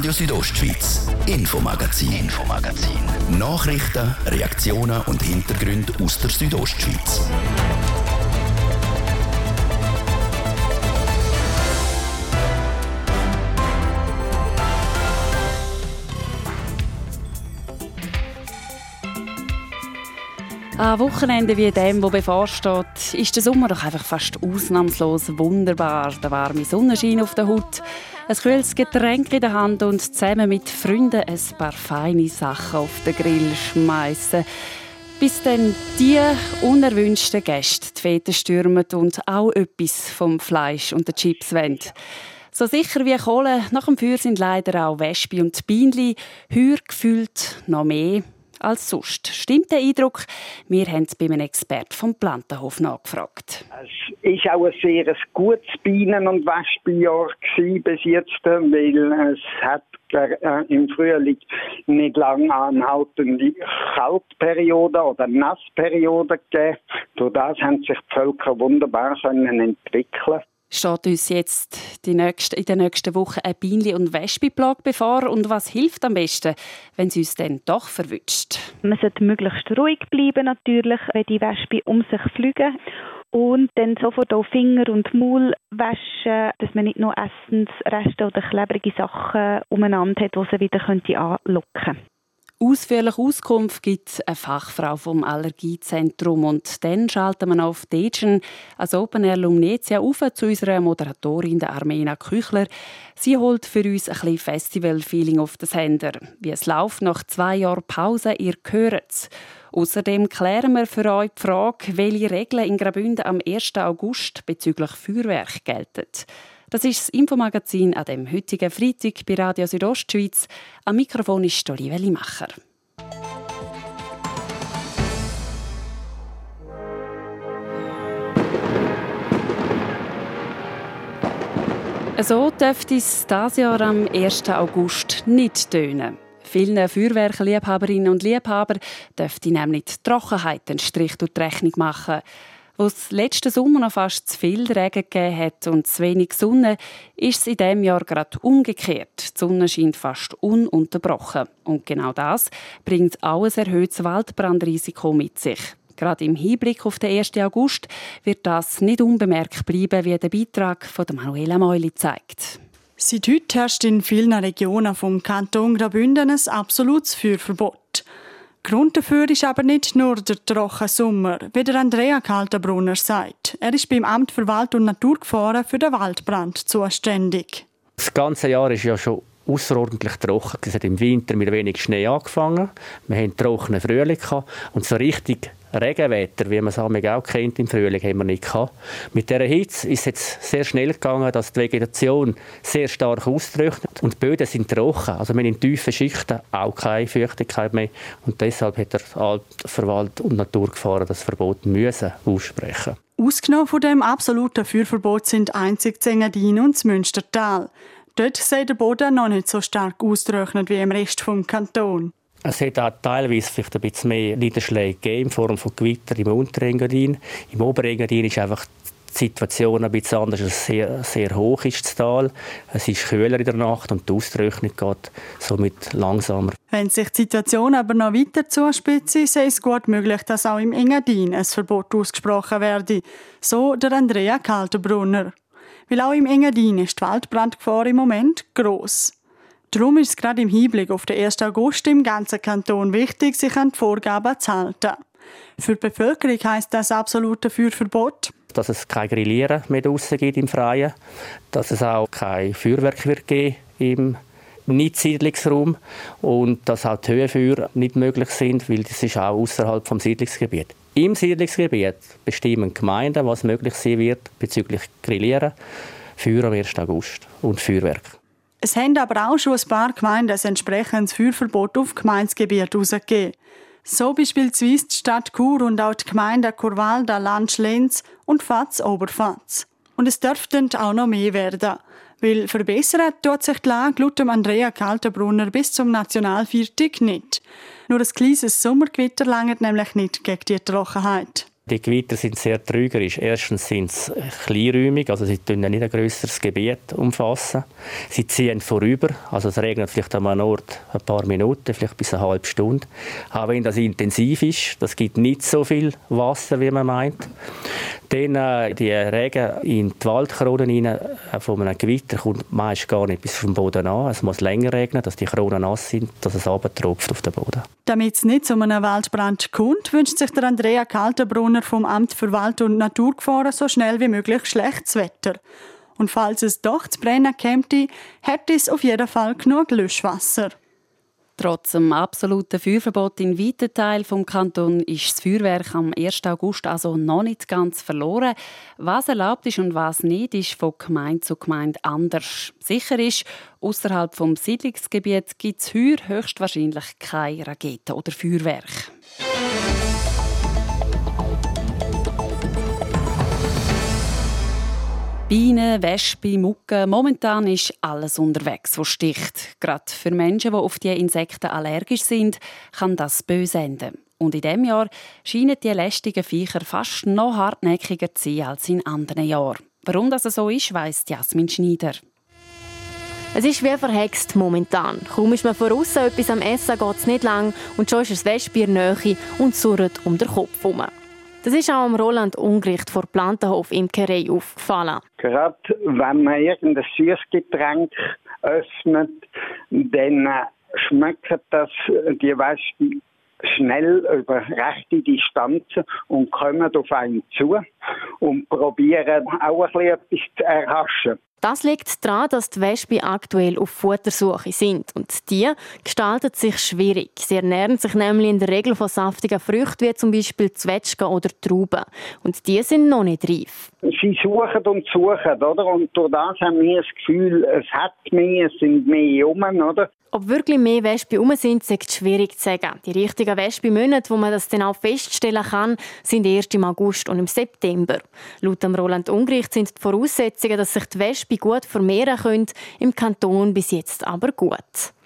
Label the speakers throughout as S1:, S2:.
S1: Radio Südostschweiz, Infomagazin, Infomagazin. Nachrichten, Reaktionen und Hintergründe aus der Südostschweiz.
S2: An Wochenende wie dem, wo bevorsteht, ist der Sommer doch einfach fast ausnahmslos wunderbar. Der warme Sonnenschein auf der Haut, ein kühles Getränk in der Hand und zusammen mit Freunden ein paar feine Sachen auf den Grill schmeißen. Bis dann die unerwünschten Gäste die Fete stürmen und auch etwas vom Fleisch und den Chips wollen. So sicher wie Kohle, nach dem Feuer sind leider auch Wespe und Bienenli, heuer gefühlt noch mehr als sonst. Stimmt der Eindruck? Wir haben es bei einem Experten vom Plantenhof nachgefragt.
S3: Es war auch ein sehr gutes Bienen- und Wespenjahr bis jetzt, weil es hat äh, im Frühling nicht lange anhaltende Kaltperiode oder Nassperiode gegeben. Durch das haben sich die Völker wunderbar entwickeln
S2: steht uns jetzt die nächste, in den nächsten Wochen ein Bienenli- und Wespenplage bevor? Und was hilft am besten, wenn es uns dann doch verwünscht?
S4: Man sollte möglichst ruhig bleiben, natürlich, wenn die Wespen um sich fliegen. Und dann sofort auch Finger und Maul waschen, dass man nicht nur Essensreste oder klebrige Sachen umeinander hat, die sie wieder anlocken könnte.
S2: Ausführliche Auskunft gibt eine Fachfrau vom Allergiezentrum und dann schalten wir auf Degen als Open Air Lumnezia auf zu unserer Moderatorin der Armena Küchler. Sie holt für uns ein bisschen Festival-Feeling auf den Sender. Wie es läuft nach zwei Jahren Pause, ihr hört es. Außerdem klären wir für euch die Frage, welche Regeln in Graubünden am 1. August bezüglich Feuerwerk gelten. Das ist das Infomagazin an dem heutigen Freitag bei Radio Südostschweiz. Am Mikrofon ist Olivia Limacher. So dürfte es dieses Jahr am 1. August nicht tönen. Vielen Feuerwerkliebhaberinnen und Liebhaber dürfte nämlich die Trockenheit einen Strich durch die Rechnung machen. Wo es letzten Sommer noch fast zu viel Regen gegeben hat und zu wenig Sonne, ist es in diesem Jahr gerade umgekehrt. Die Sonne scheint fast ununterbrochen. Und genau das bringt auch ein erhöhtes Waldbrandrisiko mit sich. Gerade im Hinblick auf den 1. August wird das nicht unbemerkt bleiben, wie der Beitrag von Manuela Meuli zeigt.
S5: Seit heute herrscht in vielen Regionen vom Kanton Graubünden ein absolutes Feuerverbot. Grund dafür ist aber nicht nur der trockene Sommer, wie der Andrea Kaltenbrunner sagt. Er ist beim Amt für Wald- und Naturgefahren für den Waldbrand zuständig.
S6: Das ganze Jahr ist ja schon außerordentlich trocken. Es hat im Winter mit wenig Schnee angefangen. Wir hatten trockenen Frühling und so richtig Regenwetter, wie man es auch kennt im Frühling, haben wir nicht gehabt. Mit dieser Hitze ist es jetzt sehr schnell gegangen, dass die Vegetation sehr stark austrocknet und die Böden sind trocken. Also wir haben in tiefen Schichten auch keine Feuchtigkeit mehr und deshalb hat der Altverwalt und Naturgefahren das Verbot müssen aussprechen.
S5: Ausgenommen von dem absoluten Feuerverbot sind einzig Zengadin und das Münstertal. Dort sei der Boden noch nicht so stark austrocknet wie im Rest des Kantons.
S6: Es hat auch teilweise vielleicht ein bisschen mehr Niederschläge gegeben, in Form von Gewitter im Unterengadin. Im Oberengadin ist einfach die Situation ein bisschen anders. Es sehr, sehr hoch ist das Tal. Es ist kühler in der Nacht und die Austrocknung geht somit langsamer.
S5: Wenn sich die Situation aber noch weiter zuspitzt, sei es gut möglich, dass auch im Engadin ein Verbot ausgesprochen werde. So der Andrea Kaltenbrunner. Weil auch im Engadin ist die Waldbrandgefahr im Moment gross. Darum ist es gerade im Hinblick auf den 1. August im ganzen Kanton wichtig, sich an die Vorgaben zu halten. Für die Bevölkerung heisst das absolute Feuerverbot.
S6: Dass es kein Grillieren mehr draussen gibt im Freien, dass es auch kein Feuerwerk wird geben im Nicht-Siedlungsraum und dass auch die Höhenfeuer nicht möglich sind, weil das ist auch außerhalb vom Siedlungsgebiet. Im Siedlungsgebiet bestimmen Gemeinden, was möglich sein wird bezüglich Grillieren, Feuer am 1. August und Feuerwerk.
S5: Es haben aber auch schon ein paar Gemeinden ein entsprechendes Feuerverbot auf Gemeindegebiet herausgegeben. So beispielsweise die Stadt Chur und auch die Gemeinden Kurwalda, Landschlenz und Fatz Oberfatz. Und es dürften auch noch mehr werden. Weil verbessern tut sich die Lage laut Andrea Kaltenbrunner bis zum Nationalviertag nicht. Nur ein kleines Sommergewitter langt nämlich nicht gegen die Trockenheit.
S6: Die Gewitter sind sehr trügerisch. Erstens sind sie kleinräumig, also sie tun nicht ein grösseres Gebiet umfassen. Sie ziehen vorüber, also es regnet vielleicht an einem Ort ein paar Minuten, vielleicht bis eine halbe Stunde. Auch wenn das intensiv ist, das gibt nicht so viel Wasser, wie man meint. Dann äh, die Regen in die Waldkronen rein, äh, von einem Gewitter kommt meist gar nicht bis zum Boden an. Es muss länger regnen, dass die Kronen nass sind, dass es abtropft auf den Boden.
S5: Damit es nicht zu einem Waldbrand kommt, wünscht sich der Andrea Kaltenbrunner vom Amt für Wald- und Naturgefahren so schnell wie möglich schlechtes Wetter. Und falls es doch zu brennen käme, hätte es auf jeden Fall genug Löschwasser.
S2: Trotz dem absoluten Feuerverbot in weiten Teilen des Kantons ist das Feuerwerk am 1. August also noch nicht ganz verloren. Was erlaubt ist und was nicht, ist von Gemeinde zu Gemeinde anders. Sicher ist, außerhalb vom Siedlungsgebiet gibt es heuer höchstwahrscheinlich keine Raketen oder Feuerwerk. Bienen, Wespen, Mucken. Momentan ist alles unterwegs, was sticht. Gerade für Menschen, die auf die Insekten allergisch sind, kann das böse enden. Und in diesem Jahr scheinen die lästigen Viecher fast noch hartnäckiger zu sein als in anderen Jahren. Warum das so ist, weiss Jasmin Schneider.
S7: Es ist wie verhext momentan. Kaum ist man von außen etwas am Essen, geht es nicht lang und schon ist es Wespe in und surrt um den Kopf herum. Das ist auch am Roland Ungericht vor Plantenhof Imkerei aufgefallen.
S3: Gerade wenn man irgendein Süßgetränk öffnet, dann äh, schmeckt das die Wespen schnell über rechte Distanzen und kommen auf einen zu und probieren auch ein bisschen etwas zu erhaschen.
S7: Das liegt daran, dass die Wespen aktuell auf Futtersuche sind. Und die gestaltet sich schwierig. Sie ernähren sich nämlich in der Regel von saftigen Früchten, wie zum Beispiel Zwetschgen oder Trauben. Und die sind noch nicht reif.
S3: Sie suchen und suchen, oder? Und durch das haben wir das Gefühl, es hat mehr, es sind mehr um, oder?
S7: Ob wirklich mehr Wespen um sind, ist schwierig zu sagen. Die richtigen Wespenmonate, wo man das dann auch feststellen kann, sind erst im August und im September. Laut dem Roland Ungericht sind die Voraussetzungen, dass sich die Wespen gut vermehren können, im Kanton bis jetzt aber gut.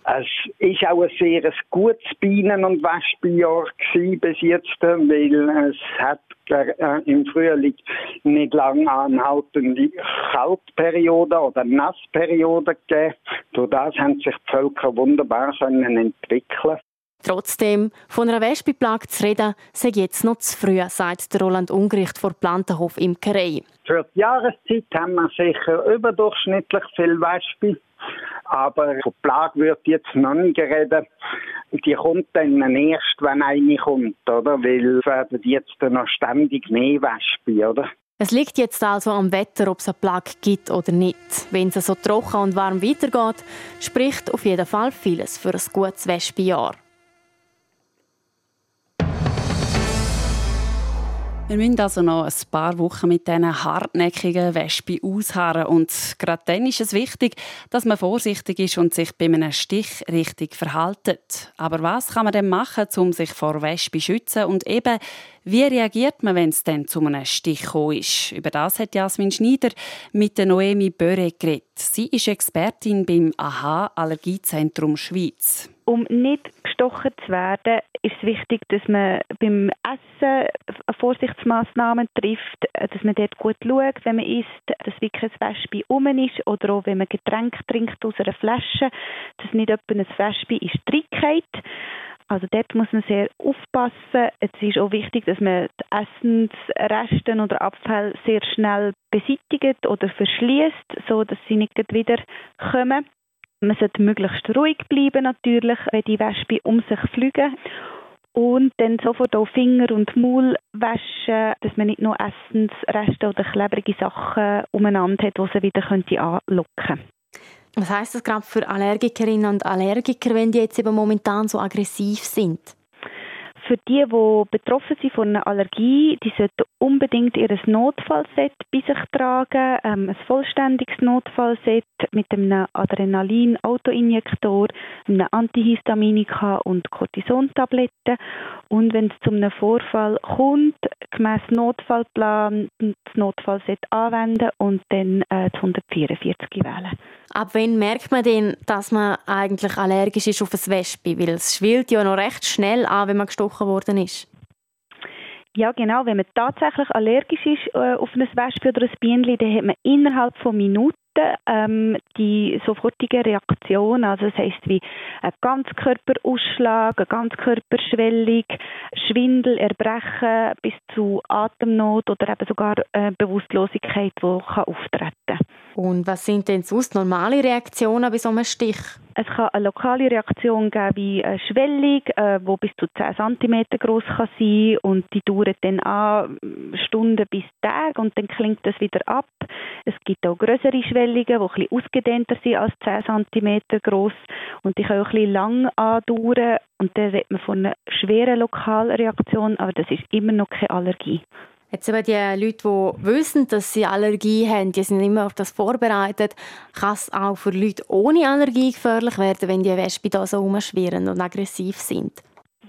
S3: Es ist auch ein sehr gutes Bienen- und Wespenjahr bis jetzt, weil es hat äh, im Frühling nicht lang anhaltende Kaltperiode oder Nassperiode gegeben. Durch das haben sich die Völker wunderbar entwickeln.
S7: Trotzdem, von einer Wespenplage zu reden, sei jetzt noch zu früh, sagt der Roland Ungericht vor Plantenhof Imkerei.
S3: Für die Jahreszeit haben wir sicher überdurchschnittlich viel Wespen. Aber von Plage wird jetzt noch nicht reden. Die kommt dann erst, wenn eine kommt, oder? Weil es werden jetzt noch ständig mehr Wespen, oder?
S7: Es liegt jetzt also am Wetter, ob es eine Plage gibt oder nicht. Wenn es so trocken und warm weitergeht, spricht auf jeden Fall vieles für ein gutes Wespenjahr.
S2: Wir müssen also noch ein paar Wochen mit diesen hartnäckigen Wespen ausharren. Und gerade dann ist es wichtig, dass man vorsichtig ist und sich bei einem Stich richtig verhaltet. Aber was kann man denn machen, um sich vor Wespen zu schützen? Und eben, wie reagiert man, wenn es dann zu einem Stich ist? Über das hat Jasmin Schneider mit der Noemi Böre geredet. Sie ist Expertin beim AHA Allergiezentrum Schweiz.
S4: Um nicht gestochen zu werden, ist es wichtig, dass man beim Essen Vorsichtsmaßnahmen trifft, dass man dort gut schaut, wenn man isst, dass wirklich ein Wespe um ist oder auch wenn man Getränk trinkt aus einer Flasche, dass nicht jemand ein Wespe in Strick geht. Also dort muss man sehr aufpassen. Es ist auch wichtig, dass man die Essensreste oder Abfälle sehr schnell beseitigt oder verschließt, so dass sie nicht wieder kommen. Man sollte möglichst ruhig bleiben natürlich, wenn die Wespen um sich fliegen. Und dann sofort auch Finger und Maul waschen, dass man nicht nur Essensreste oder klebrige Sachen umeinander hat, die sie wieder anlocken könnte.
S7: Was heißt das gerade für Allergikerinnen und Allergiker, wenn die jetzt eben momentan so aggressiv sind?
S4: Für die, die betroffen sind von einer Allergie, die sollten unbedingt ihr Notfallset bei sich tragen. Ähm, ein vollständiges Notfallset mit einem Adrenalin-Autoinjektor, einem Antihistaminika und Cortisontabletten. Und wenn es zu einem Vorfall kommt, gemäß Notfallplan das Notfallset anwenden und dann äh, 144 wählen.
S7: Ab wann merkt man denn, dass man eigentlich allergisch ist auf ein Wespe? Weil es schwillt ja noch recht schnell an, wenn man gestochen worden ist.
S4: Ja, genau. Wenn man tatsächlich allergisch ist äh, auf ein Wespe oder ein Bienenli, dann hat man innerhalb von Minuten ähm, die sofortige Reaktion, also das heisst wie ein Ganzkörperausschlag, eine Ganzkörperschwellung, Schwindel, Erbrechen bis zu Atemnot oder eben sogar äh, Bewusstlosigkeit, die kann auftreten kann.
S7: Und was sind denn sonst normale Reaktionen bei so einem Stich?
S4: Es kann eine lokale Reaktion geben wie eine Schwellung, äh, die bis zu 10 cm groß kann sein und die dauert dann an Stunden bis Tage und dann klingt das wieder ab. Es gibt auch größere Schwellungen, die bisschen ausgedehnter sind als 10 cm groß und die können auch bisschen lang andauern und dann redet man von einer schweren Lokalreaktion, aber das ist immer noch keine Allergie.
S7: Jetzt aber die Leute, die wissen, dass sie Allergie haben, die sind immer auf das vorbereitet. Kann es auch für Leute ohne Allergie gefährlich werden, wenn die Wespen da so rumschwirren und aggressiv sind?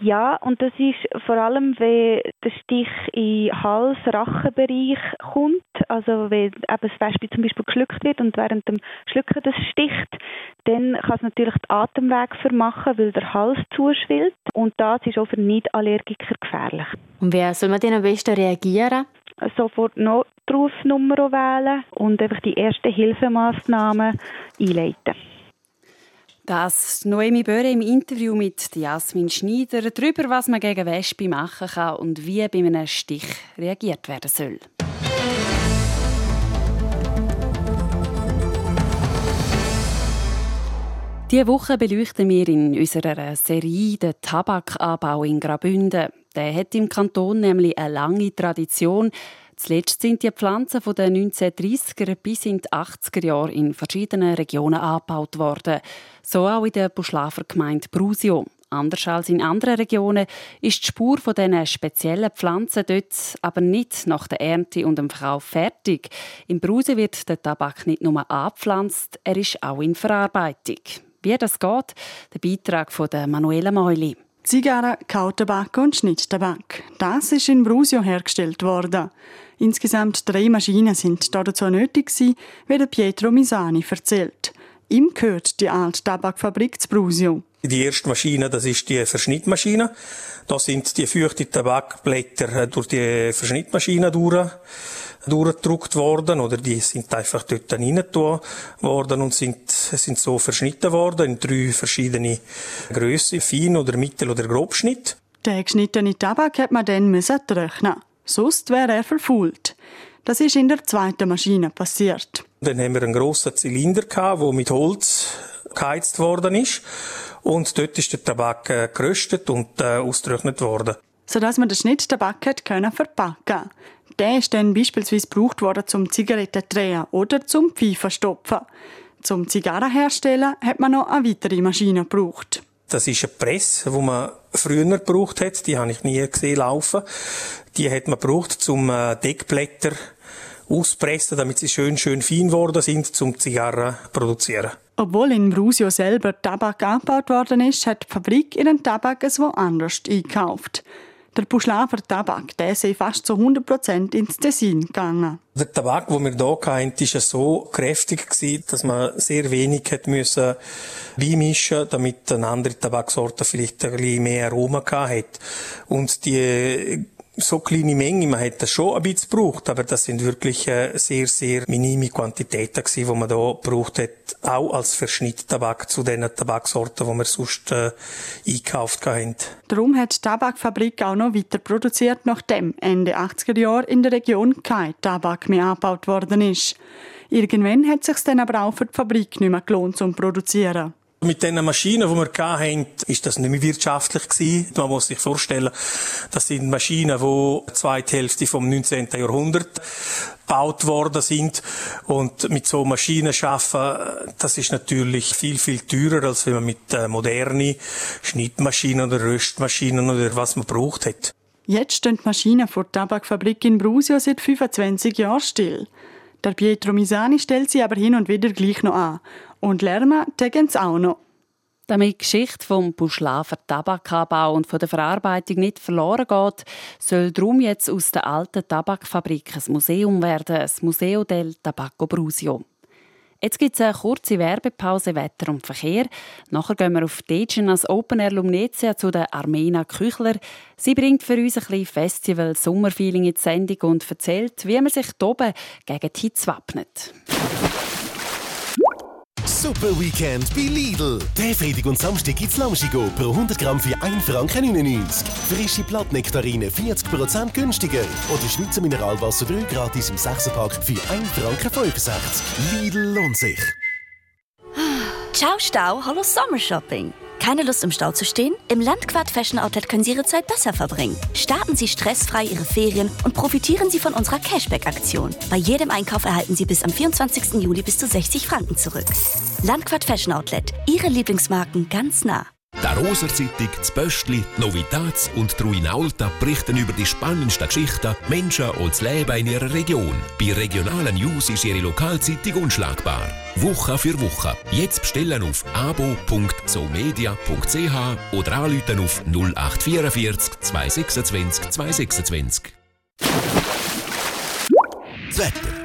S4: Ja, und das ist vor allem, wenn der Stich in Hals-Rachenbereich kommt, also wenn eben das Wespe zum Beispiel geschluckt wird und während dem Schlucken das sticht, dann kann es natürlich den Atemweg vermachen, weil der Hals zuschwillt und das ist auch für Nicht-Allergiker gefährlich.
S7: Und wie soll man denn am besten reagieren?
S4: Sofort Notrufnummer wählen und einfach die ersten Hilfemaßnahmen einleiten.
S2: Das Noemi Böhre im Interview mit Jasmin Schneider darüber, was man gegen Wespe machen kann und wie bei einem Stich reagiert werden soll. Diese Woche beleuchten wir in unserer Serie den Tabakanbau in Graubünden. Der hat im Kanton nämlich eine lange Tradition. Zuletzt sind die Pflanzen von den 1930er bis in die 80er Jahre in verschiedenen Regionen angebaut worden. So auch in der Buschlafer Gemeinde Brusio. Anders als in anderen Regionen ist die Spur von diesen speziellen Pflanzen dort aber nicht nach der Ernte und dem Verkauf fertig. Im Bruse wird der Tabak nicht nur angepflanzt, er ist auch in Verarbeitung. Wie das geht, der Beitrag von Manuela Meuli.
S5: Zigarre, Kautabak und Schnitttabak. Das ist in Brusio hergestellt worden. Insgesamt drei Maschinen sind dazu nötig gewesen, wie Pietro Misani erzählt. Ihm gehört die alte Tabakfabrik zu Brusio.
S8: Die erste Maschine, das ist die Verschnittmaschine. Da sind die feuchten Tabakblätter durch die Verschnittmaschine durch, durchgedruckt worden, oder die sind einfach dort reingetan worden und sind, sind so verschnitten worden in drei verschiedene Grössen, Fein- oder Mittel- oder Grobschnitt.
S5: Den geschnittenen Tabak hat man dann trocknen Sonst wäre er verfault. Das ist in der zweiten Maschine passiert.
S8: Dann haben wir einen grossen Zylinder gehabt, der mit Holz geheizt worden ist. Und dort ist der Tabak äh, geröstet und äh, ausgetrocknet worden.
S5: Sodass man den Schnitttabak hat können verpacken Der ist dann beispielsweise gebraucht worden zum Zigaretten drehen oder zum Pfeifen stopfen. Zum Zigarren herstellen hat man noch eine weitere Maschine gebraucht.
S8: Das ist eine Presse, die man früher gebraucht hat. Die habe ich nie gesehen laufen. Die hat man gebraucht, zum äh, Deckblätter auspressen, damit sie schön, schön fein geworden sind, zum Zigarren produzieren.
S5: Obwohl in Brusio selber Tabak angebaut worden ist, hat die Fabrik ihren Tabak es woanders eingekauft. Der Buschlafer Tabak, der sei fast zu 100% ins Tessin gegangen.
S8: Der Tabak, den wir hier hatten, war so kräftig, dass man sehr wenig hat beimischen damit eine andere Tabaksorte vielleicht ein bisschen mehr Aroma hatte. Und die so kleine Menge, man hätte das schon ein bisschen gebraucht, aber das sind wirklich äh, sehr, sehr minime Quantitäten gewesen, die man da gebraucht hat, auch als Verschnitttabak zu den Tabaksorten, die wir sonst äh, eingekauft haben.
S5: Darum hat die Tabakfabrik auch noch weiter produziert, nachdem Ende 80er Jahre in der Region kein Tabak mehr angebaut worden ist. Irgendwann hat es sich dann aber auch für die Fabrik nicht mehr gelohnt, zum produzieren.
S8: Mit den Maschinen, die wir hatten, ist das nicht mehr wirtschaftlich gewesen. Man muss sich vorstellen, das sind Maschinen, die zweite Hälfte vom 19. Jahrhundert gebaut worden sind. Und mit so Maschinen schaffen, das ist natürlich viel, viel teurer, als wenn man mit äh, modernen Schnittmaschinen oder Röstmaschinen oder was man braucht hat.
S5: Jetzt stehen die Maschinen vor der Tabakfabrik in Brusio seit 25 Jahren still. Der Pietro Misani stellt sie aber hin und wieder gleich noch an. Und lernen tägen sie auch noch.
S2: Damit die Geschichte vom Buschlafer Tabakanbau und von der Verarbeitung nicht verloren geht, soll darum jetzt aus der alten Tabakfabrik ein Museum werden, das Museo del Tabacco Brusio. Jetzt gibt es eine kurze Werbepause Wetter und Verkehr. Nachher gehen wir auf Degen als Open Air Lumnezia zu der Armena Küchler. Sie bringt für uns ein bisschen Festival Sommerfeeling in die Sendung und erzählt, wie man sich hier oben gegen die Hitze wappnet.
S9: Super Weekend bei Lidl. Der Freitag und Samstag gibt's Lamschigo pro 100 Gramm für 1 Franken 99. Frische Blattnektarine 40% günstiger. Oder Schweizer Mineralwasser 3 gratis im 6-Pack für 1 Franken 65. Lidl lohnt sich.
S10: Ciao Stau, hallo Sommershopping. Keine Lust im Stau zu stehen? Im Landquart Fashion Outlet können Sie Ihre Zeit besser verbringen. Starten Sie stressfrei Ihre Ferien und profitieren Sie von unserer Cashback-Aktion. Bei jedem Einkauf erhalten Sie bis am 24. Juli bis zu 60 Franken zurück. Landquart Fashion Outlet. Ihre Lieblingsmarken ganz nah.
S11: Die Roser Zeitung, das Böstli, Novitats und Truin Alta berichten über die spannendsten Geschichten, Menschen und das Leben in ihrer Region. Bei regionalen News ist ihre Lokalzeitung unschlagbar. Woche für Woche. Jetzt bestellen auf abo.somedia.ch oder anrufen auf 0844 226 226.
S1: Das Wetter.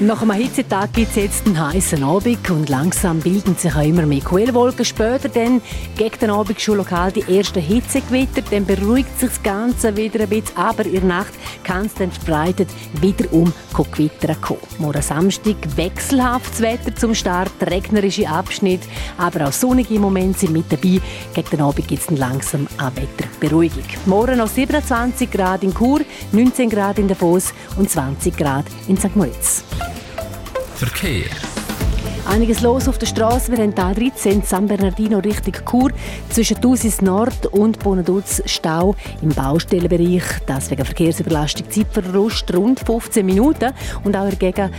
S12: nach einem Hitzetag gibt es jetzt einen heißen Abend und langsam bilden sich auch immer mehr Quellwolken. Später dann gegen den Abend schon lokal die ersten Hitzegewitter, dann beruhigt sich das Ganze wieder ein bisschen, aber in der Nacht kann es dann verbreitet wieder um Gewitter kommen. Morgen Samstag wechselhaftes Wetter zum Start, regnerische Abschnitt, aber auch sonnige Momente sind mit dabei. Gegen den Abend gibt es langsam eine Wetterberuhigung. Morgen noch 27 Grad in Chur, 19 Grad in Davos und 20 Grad in St. Moritz.
S11: Verkehr.
S12: Einiges los auf der Straße. Wir haben da 13 San Bernardino Richtung Chur. Zwischen Thusis Nord und Bonaduz Stau im Baustellenbereich. Das wegen Verkehrsüberlastung. Zeitverlust rund 15 Minuten. Und auch dagegen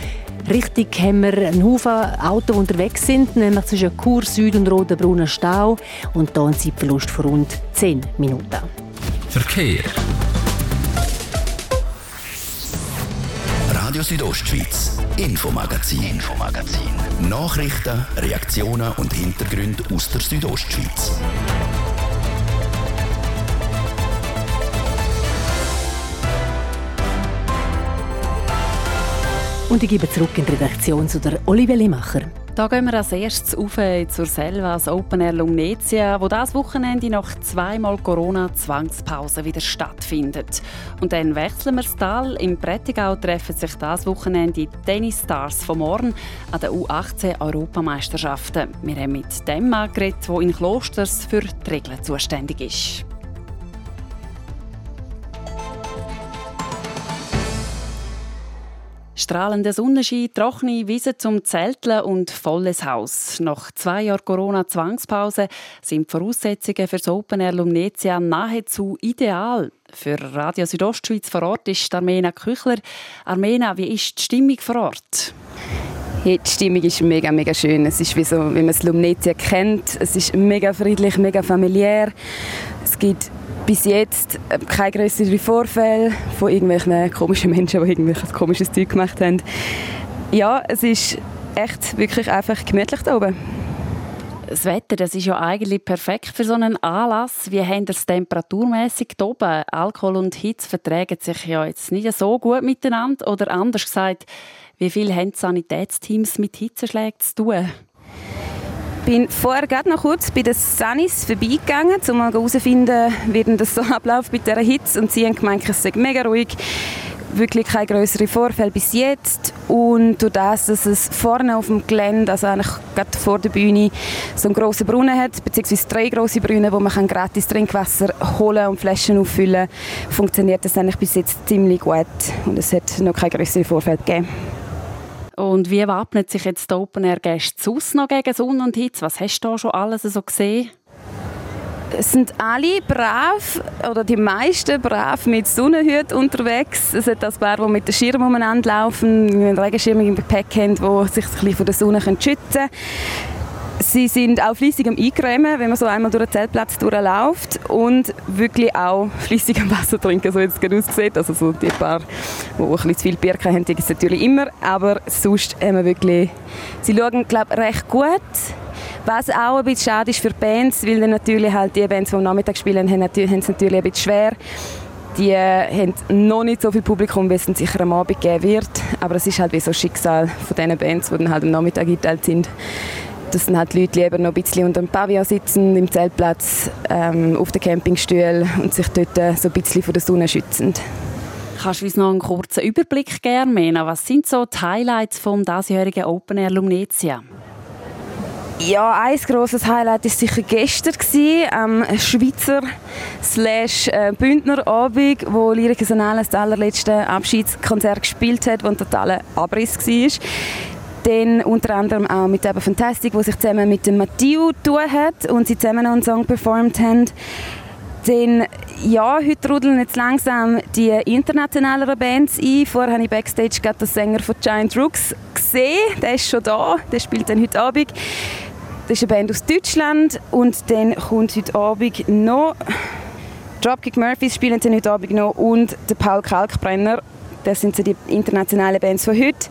S12: Richtig haben wir einen Haufen Autos, die unterwegs sind, nämlich zwischen Chur Süd und Rotenbrunner Stau. Und hier ein Zeitverlust von rund 10 Minuten.
S11: Verkehr.
S1: Radio Südostschweiz, Infomagazin, Infomagazin. Nachrichten, Reaktionen und Hintergründe aus der Südostschweiz.
S12: Und ich gebe zurück in die Redaktion zu der Olive Limacher.
S2: Da gehen wir als erstes auf zur Selvas Open Air Lumnezia, wo das Wochenende nach zweimal Corona-Zwangspause wieder stattfindet. Und dann wechseln wir das Tal. Im Prättigau treffen sich das Wochenende die Tennis-Stars von morgen an den U18-Europameisterschaften. Wir haben mit dem Mann geredet, der in Klosters für die Regeln zuständig ist. Strahlender Sonnenschein, trockene Wiese zum Zelteln und volles Haus. Nach zwei Jahren Corona-Zwangspause sind die Voraussetzungen für das Open Air Lumnezia nahezu ideal. Für Radio Südostschweiz vor Ort ist Armena Küchler. Armena, wie ist die Stimmung vor Ort?
S13: Hey, die Stimmung ist mega, mega schön. Es ist wie so, wie man das Lumnezia kennt. Es ist mega friedlich, mega familiär. Gibt bis jetzt äh, keine größeren Vorfälle von irgendwelchen komischen Menschen, die irgendwelches komisches Zeug gemacht haben. Ja, es ist echt wirklich einfach gemütlich da oben.
S2: Das Wetter, das ist ja eigentlich perfekt für so einen Anlass. Wie haben das temperaturmäßig oben? Alkohol und Hitze vertragen sich ja jetzt nicht so gut miteinander. Oder anders gesagt, wie viel haben Sanitätsteams mit Hitzeschlägen zu tun?
S13: Bin vorher gerade noch kurz bei den Sanis vorbeigegangen, um herauszufinden, wie denn das so abläuft mit dieser Hitze. Und sie haben gemeint, es sei mega ruhig. Wirklich keine größeren Vorfälle bis jetzt. Und durch das, dass es vorne auf dem Gelände, also eigentlich gerade vor der Bühne, so einen grossen Brunnen hat, beziehungsweise drei grosse Brunnen, wo man gratis Trinkwasser holen und Flaschen auffüllen kann, funktioniert das eigentlich bis jetzt ziemlich gut. Und es hat noch keine größeren Vorfälle gegeben.
S2: Und wie wappnet sich jetzt die Open Air Gäste noch gegen Sonne und Hitze? Was hast du da schon alles so gesehen?
S13: Es sind alle brav, oder die meisten brav mit Sonnenhut unterwegs. Es sind ein paar, die mit den Schirm umeinander laufen, einen Regenschirm im Gepäck haben, die sich ein bisschen von der Sonne schützen können. Sie sind auch fließig am Eingrämen, wenn man so einmal durch den Zeltplatz durchläuft und wirklich auch fließig am Wasser trinken, so jetzt gerade aussieht. Also so die paar, die ein bisschen zu viel Bier haben, die gibt es natürlich immer, aber sonst haben wir wirklich, sie schauen, glaube ich, recht gut. Was auch ein bisschen schade ist für Bands, weil dann natürlich halt die Bands, die am Nachmittag spielen, haben, es natürlich ein bisschen schwer. Die haben noch nicht so viel Publikum, wie es sicher am Abend geben wird. Aber es ist halt wie so ein Schicksal von diesen Bands, die dann halt am Nachmittag geteilt sind dass dann halt die Leute lieber noch ein bisschen unter dem Pavillon sitzen, im Zeltplatz, ähm, auf den Campingstühlen und sich dort äh, so ein bisschen von der Sonne schützen.
S2: Kannst du uns noch einen kurzen Überblick geben, Mena? Was sind so die Highlights vom diesjährigen Open Air Lumnezia?
S13: Ja, ein grosses Highlight war sicher gestern, am Schweizer slash äh, Bündner Abend, wo Lyrica Sanales das allerletzte Abschiedskonzert gespielt hat, das ein totaler Abriss war. Dann unter anderem auch mit eben Fantastic, wo sich zusammen mit dem Matthieu tun hat und sie zusammen einen Song performt haben. Dann, ja, heute rudeln jetzt langsam die internationalen Bands ein. Vorher habe ich Backstage gerade den Sänger von Giant Rooks gesehen. Der ist schon da. Der spielt dann heute Abend. Das ist eine Band aus Deutschland. Und dann kommt heute Abend noch Dropkick Murphys spielen dann heute Abend noch und der Paul Kalkbrenner. Das sind so die internationalen Bands von heute.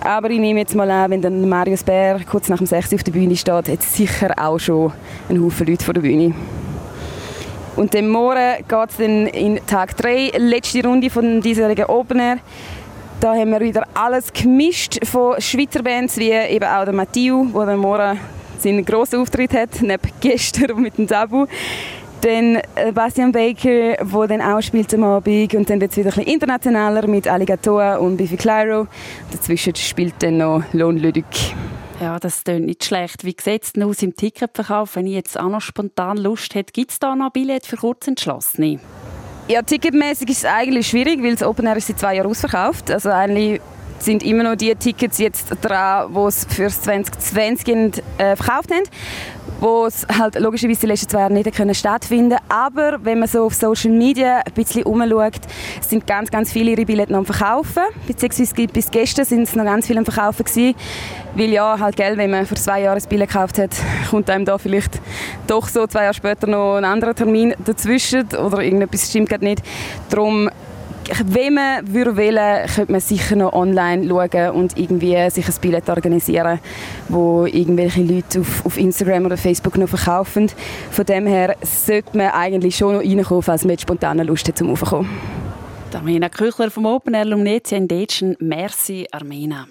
S13: Aber ich nehme jetzt mal an, wenn dann Marius Bär kurz nach dem 6 auf der Bühne steht, hat sicher auch schon einen Haufen Leute vor der Bühne. Und dann morgen geht es dann in Tag 3, letzte Runde von diesjährigen Opener. Da haben wir wieder alles gemischt von Schweizer Bands, wie eben auch der Matthieu, der morgen seinen grossen Auftritt hat, neben gestern mit dem Tabu. Dann äh, Bastian Baker, der dann auch spielt am Abend. Und dann wird es wieder ein bisschen internationaler mit Alligator und Biffy Clyro. Dazwischen spielt dann noch Lone Ludwig.
S2: Ja, das klingt nicht schlecht. Wie sieht es aus im Ticketverkauf? Wenn ich jetzt auch noch spontan Lust hätte, gibt es da noch Billett für Kurzentschlossene?
S13: Ja, ticketmäßig ist es eigentlich schwierig, weil das Open Air ist seit zwei Jahren ausverkauft. Also eigentlich sind immer noch die Tickets jetzt dran, die es für 2020 äh, verkauft haben wo es halt logischerweise die letzten zwei Jahre nicht können stattfinden Aber wenn man so auf Social Media ein bisschen umschaut, sind ganz, ganz viele ihre Billette noch am Verkaufen. Beziehungsweise bis gestern sind es noch ganz viele am Verkaufen gewesen. Weil ja, halt, gell, wenn man vor zwei Jahren ein Billett gekauft hat, kommt einem da vielleicht doch so zwei Jahre später noch ein anderer Termin dazwischen oder irgendetwas stimmt gerade nicht. Darum wenn man würde wählen, könnte man sicher noch online schauen und irgendwie sich ein Billett organisieren, wo irgendwelche Leute auf, auf Instagram oder Facebook noch verkaufen. Von dem her sollte man eigentlich schon noch reinkommen, falls man jetzt spontan Lust hat, zum Raufkommen.
S2: Armena Küchler vom Open Air Lumnezia in Dätschen. Merci, Armena.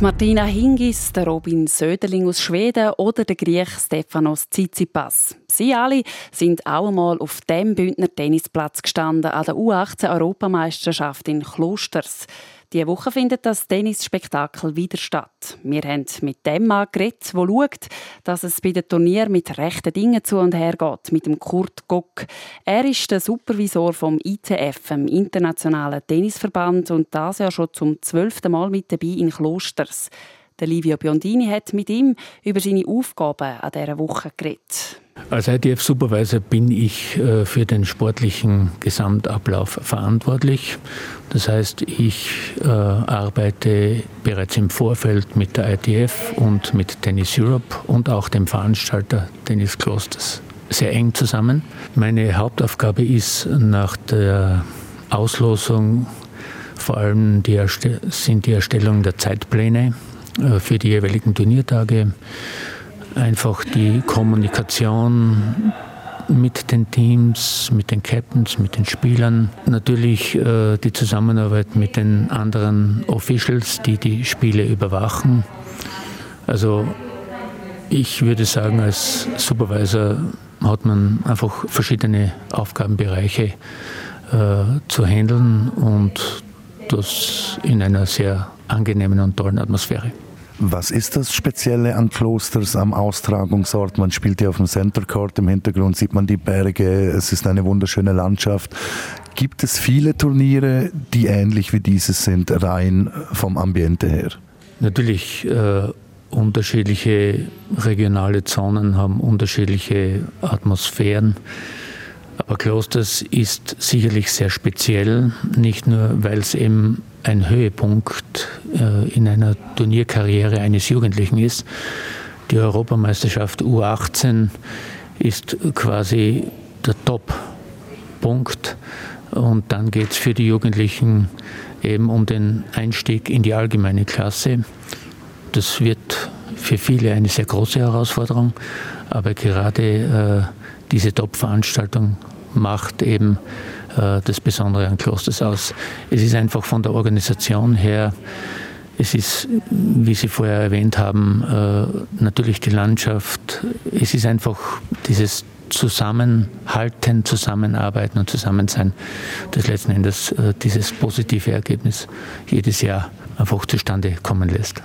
S2: Martina Hingis, der Robin Söderling aus Schweden oder der Griech Stefanos Tsitsipas. Sie alle sind auch einmal auf dem Bündner Tennisplatz gestanden an der U18-Europameisterschaft in Klosters. Diese Woche findet das Tennisspektakel wieder statt. Wir haben mit dem Mann geredet, der schaut, dass es bei den Turnier mit rechten Dingen zu und her geht, mit dem Kurt Gock. Er ist der Supervisor vom ITF, dem Internationalen Tennisverband, und das ja schon zum zwölften Mal mit dabei in Klosters. Der Livio Biondini hat mit ihm über seine Aufgaben an dieser Woche geredet.
S14: Als ITF-Supervisor bin ich äh, für den sportlichen Gesamtablauf verantwortlich. Das heißt, ich äh, arbeite bereits im Vorfeld mit der ITF und mit Tennis Europe und auch dem Veranstalter Tennis Klosters sehr eng zusammen. Meine Hauptaufgabe ist nach der Auslosung vor allem die sind die Erstellung der Zeitpläne für die jeweiligen Turniertage einfach die Kommunikation mit den Teams, mit den Captains, mit den Spielern. Natürlich äh, die Zusammenarbeit mit den anderen Officials, die die Spiele überwachen. Also ich würde sagen, als Supervisor hat man einfach verschiedene Aufgabenbereiche äh, zu handeln und das in einer sehr angenehmen und tollen Atmosphäre.
S15: Was ist das Spezielle an Klosters am Austragungsort? Man spielt ja auf dem Center Court, im Hintergrund sieht man die Berge, es ist eine wunderschöne Landschaft. Gibt es viele Turniere, die ähnlich wie dieses sind, rein vom Ambiente her?
S14: Natürlich, äh, unterschiedliche regionale Zonen haben unterschiedliche Atmosphären. Aber Klosters ist sicherlich sehr speziell, nicht nur, weil es eben ein Höhepunkt äh, in einer Turnierkarriere eines Jugendlichen ist. Die Europameisterschaft U18 ist quasi der Top-Punkt. Und dann geht es für die Jugendlichen eben um den Einstieg in die allgemeine Klasse. Das wird für viele eine sehr große Herausforderung, aber gerade äh, diese Top-Veranstaltung macht eben das Besondere an Klosters aus. Es ist einfach von der Organisation her, es ist, wie Sie vorher erwähnt haben, äh, natürlich die Landschaft. Es ist einfach dieses Zusammenhalten, Zusammenarbeiten und Zusammensein, das letzten Endes äh, dieses positive Ergebnis jedes Jahr einfach zustande kommen lässt.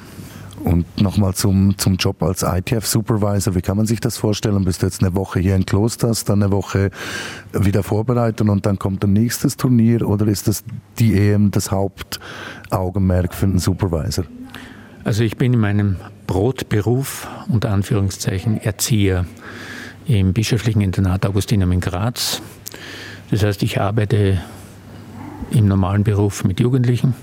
S15: Und nochmal zum, zum Job als ITF-Supervisor. Wie kann man sich das vorstellen? Bist du jetzt eine Woche hier in Klosters, dann eine Woche wieder vorbereiten und dann kommt ein nächstes Turnier? Oder ist das die EM das Hauptaugenmerk für den Supervisor?
S14: Also ich bin in meinem Brotberuf, unter Anführungszeichen, Erzieher im bischöflichen Internat Augustinum in Graz. Das heißt, ich arbeite im normalen Beruf mit Jugendlichen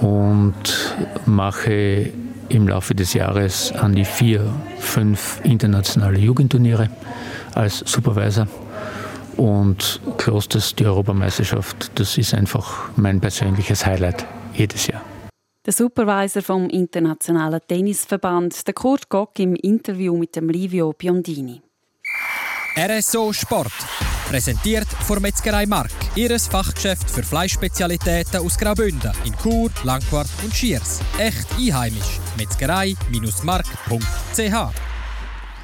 S14: und mache im Laufe des Jahres an die vier, fünf internationale Jugendturniere als Supervisor. Und Klosters, die Europameisterschaft, das ist einfach mein persönliches Highlight jedes Jahr.
S2: Der Supervisor vom Internationalen Tennisverband, der Kurt Gock, im Interview mit dem Livio Biondini.
S16: RSO Sport. Präsentiert von Metzgerei Mark. Ihres Fachgeschäft für Fleischspezialitäten aus Graubünden in Chur, Langquart und Schiers. Echt einheimisch. Metzgerei-mark.ch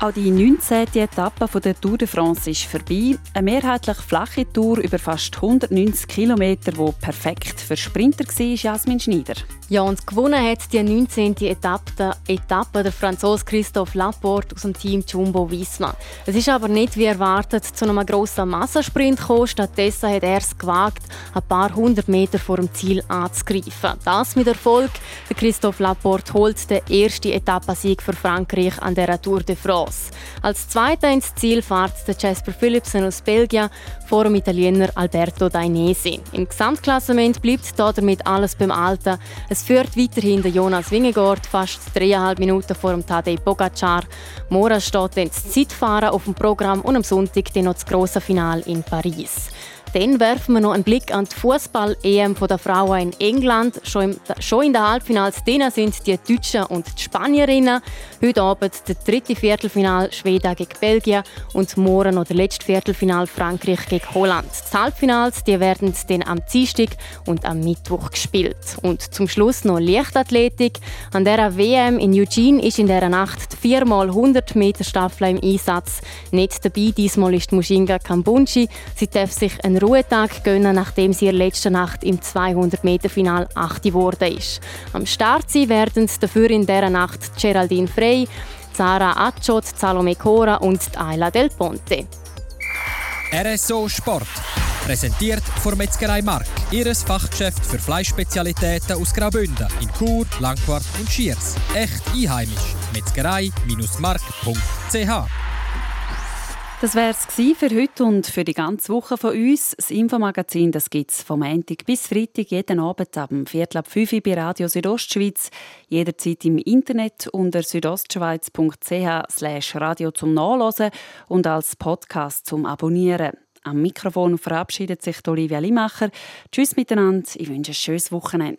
S2: auch die 19. Etappe der Tour de France ist vorbei. Eine mehrheitlich flache Tour über fast 190 Kilometer, die perfekt für Sprinter war, Jasmin Schneider.
S7: Ja, und gewonnen hat die 19. Etappe, Etappe der Franzose Christophe Laporte aus dem Team Jumbo Visma. Es ist aber nicht wie erwartet zu einem grossen Massensprint gekommen. Stattdessen hat er es gewagt, ein paar hundert Meter vor dem Ziel anzugreifen. Das mit Erfolg. Der Christophe Laporte holt den ersten Etappensieg für Frankreich an der Tour de France. Als Zweiter ins Ziel fährt der Jasper Philipsen aus Belgien vor dem Italiener Alberto Dainesi. Im Gesamtklassement bleibt damit alles beim Alten. Es führt weiterhin der Jonas Wingegord fast dreieinhalb Minuten vor dem Tadej Pogacar. Mora steht dann das Zeitfahren auf dem Programm und am Sonntag dann noch das grosse Finale in Paris. Dann werfen wir noch einen Blick an die Fußball-EM der Frauen in England. Schon, im, schon in den Halbfinals sind die Deutschen und die Spanierinnen. Heute Abend der dritte Viertelfinal Schweden gegen Belgien und morgen noch der letzte Viertelfinal Frankreich gegen Holland. Die Halbfinals die werden dann am Dienstag und am Mittwoch gespielt. Und zum Schluss noch Leichtathletik. An der WM in Eugene ist in dieser Nacht die 4x100 Meter Staffel im Einsatz. Nicht dabei diesmal ist Mushinga Kambunji. Sie darf sich einen Ruhetag gönnen, nachdem sie letzten Nacht im 200-Meter-Final 8. geworden ist. Am Start sein werden dafür in dieser Nacht Geraldine Frey, Zara Acciot, Salome Cora und Ayla Del Ponte.
S16: RSO Sport. Präsentiert von Metzgerei Mark. Ihres Fachgeschäft für Fleischspezialitäten aus Graubünden in Chur, Langquart und Schiers. Echt einheimisch. Metzgerei-mark.ch
S2: das wäre es für heute und für die ganze Woche von uns. Das Infomagazin gibt es vom Montag bis Freitag jeden Abend ab Viertel ab 5 Uhr bei Radio Südostschweiz. Jederzeit im Internet unter südostschweiz.ch radio zum Nachlesen und als Podcast zum Abonnieren. Am Mikrofon verabschiedet sich Olivia Limacher. Tschüss miteinander, ich wünsche ein schönes Wochenende.